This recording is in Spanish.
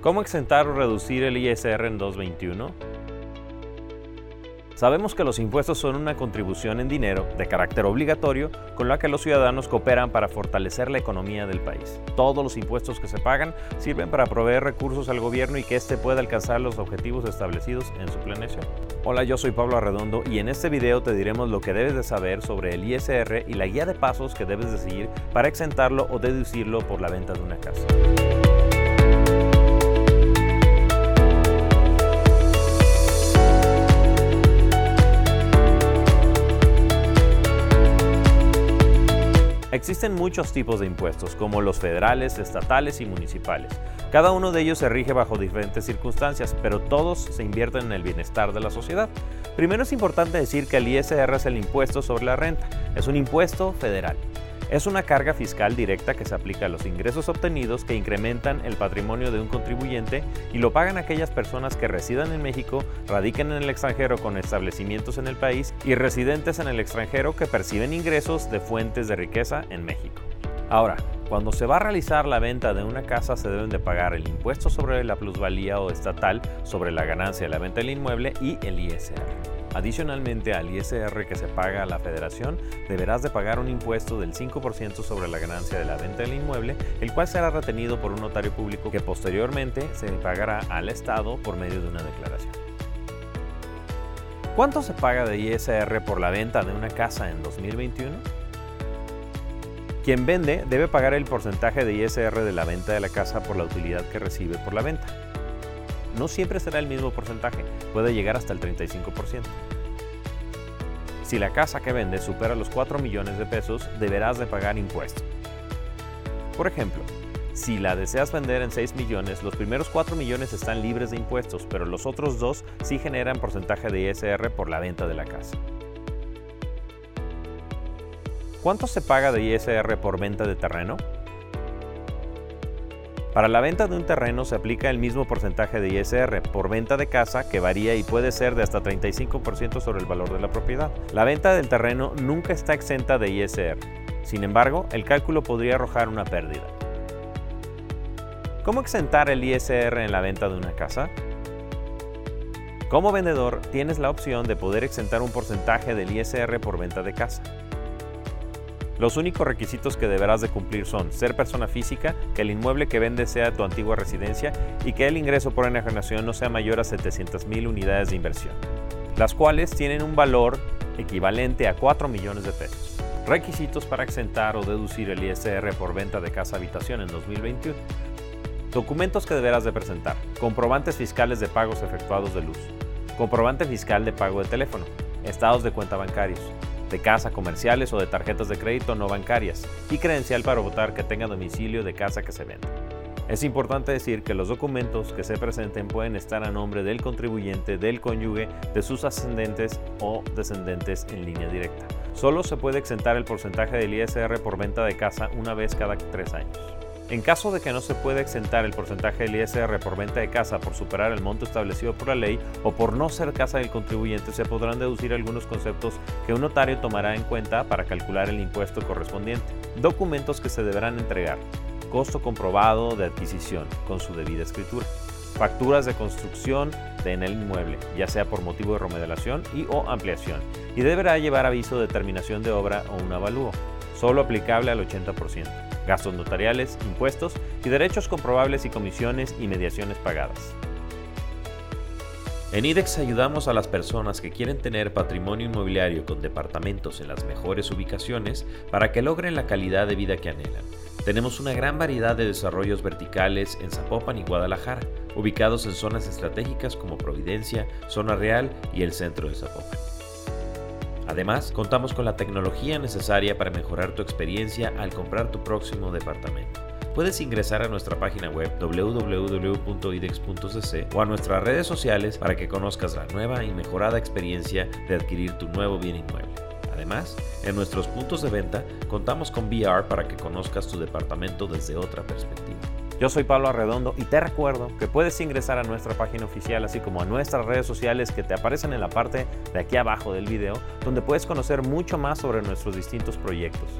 ¿Cómo exentar o reducir el ISR en 2021? Sabemos que los impuestos son una contribución en dinero de carácter obligatorio con la que los ciudadanos cooperan para fortalecer la economía del país. Todos los impuestos que se pagan sirven para proveer recursos al gobierno y que éste pueda alcanzar los objetivos establecidos en su planeación. Hola, yo soy Pablo Arredondo y en este video te diremos lo que debes de saber sobre el ISR y la guía de pasos que debes de seguir para exentarlo o deducirlo por la venta de una casa. Existen muchos tipos de impuestos, como los federales, estatales y municipales. Cada uno de ellos se rige bajo diferentes circunstancias, pero todos se invierten en el bienestar de la sociedad. Primero es importante decir que el ISR es el impuesto sobre la renta. Es un impuesto federal. Es una carga fiscal directa que se aplica a los ingresos obtenidos que incrementan el patrimonio de un contribuyente y lo pagan aquellas personas que residan en México, radiquen en el extranjero con establecimientos en el país y residentes en el extranjero que perciben ingresos de fuentes de riqueza en México. Ahora, cuando se va a realizar la venta de una casa se deben de pagar el impuesto sobre la plusvalía o estatal sobre la ganancia de la venta del inmueble y el ISR. Adicionalmente al ISR que se paga a la federación, deberás de pagar un impuesto del 5% sobre la ganancia de la venta del inmueble, el cual será retenido por un notario público que posteriormente se pagará al Estado por medio de una declaración. ¿Cuánto se paga de ISR por la venta de una casa en 2021? Quien vende debe pagar el porcentaje de ISR de la venta de la casa por la utilidad que recibe por la venta. No siempre será el mismo porcentaje, puede llegar hasta el 35%. Si la casa que vendes supera los 4 millones de pesos, deberás de pagar impuestos. Por ejemplo, si la deseas vender en 6 millones, los primeros 4 millones están libres de impuestos, pero los otros dos sí generan porcentaje de ISR por la venta de la casa. ¿Cuánto se paga de ISR por venta de terreno? Para la venta de un terreno se aplica el mismo porcentaje de ISR por venta de casa que varía y puede ser de hasta 35% sobre el valor de la propiedad. La venta del terreno nunca está exenta de ISR. Sin embargo, el cálculo podría arrojar una pérdida. ¿Cómo exentar el ISR en la venta de una casa? Como vendedor, tienes la opción de poder exentar un porcentaje del ISR por venta de casa. Los únicos requisitos que deberás de cumplir son ser persona física, que el inmueble que vendes sea tu antigua residencia y que el ingreso por enajenación no sea mayor a 700.000 unidades de inversión, las cuales tienen un valor equivalente a 4 millones de pesos. Requisitos para exentar o deducir el ISR por venta de casa habitación en 2021. Documentos que deberás de presentar. Comprobantes fiscales de pagos efectuados de luz. Comprobante fiscal de pago de teléfono. Estados de cuenta bancarios de casa comerciales o de tarjetas de crédito no bancarias y credencial para votar que tenga domicilio de casa que se venda. Es importante decir que los documentos que se presenten pueden estar a nombre del contribuyente, del cónyuge, de sus ascendentes o descendentes en línea directa. Solo se puede exentar el porcentaje del ISR por venta de casa una vez cada tres años. En caso de que no se pueda exentar el porcentaje del ISR por venta de casa por superar el monto establecido por la ley o por no ser casa del contribuyente, se podrán deducir algunos conceptos que un notario tomará en cuenta para calcular el impuesto correspondiente. Documentos que se deberán entregar. Costo comprobado de adquisición con su debida escritura. Facturas de construcción de en el inmueble, ya sea por motivo de remodelación y o ampliación, y deberá llevar aviso de terminación de obra o un avalúo, solo aplicable al 80% gastos notariales, impuestos y derechos comprobables y comisiones y mediaciones pagadas. En IDEX ayudamos a las personas que quieren tener patrimonio inmobiliario con departamentos en las mejores ubicaciones para que logren la calidad de vida que anhelan. Tenemos una gran variedad de desarrollos verticales en Zapopan y Guadalajara, ubicados en zonas estratégicas como Providencia, Zona Real y el centro de Zapopan. Además, contamos con la tecnología necesaria para mejorar tu experiencia al comprar tu próximo departamento. Puedes ingresar a nuestra página web www.idex.cc o a nuestras redes sociales para que conozcas la nueva y mejorada experiencia de adquirir tu nuevo bien inmueble. Además, en nuestros puntos de venta contamos con VR para que conozcas tu departamento desde otra perspectiva. Yo soy Pablo Arredondo y te recuerdo que puedes ingresar a nuestra página oficial así como a nuestras redes sociales que te aparecen en la parte de aquí abajo del video donde puedes conocer mucho más sobre nuestros distintos proyectos.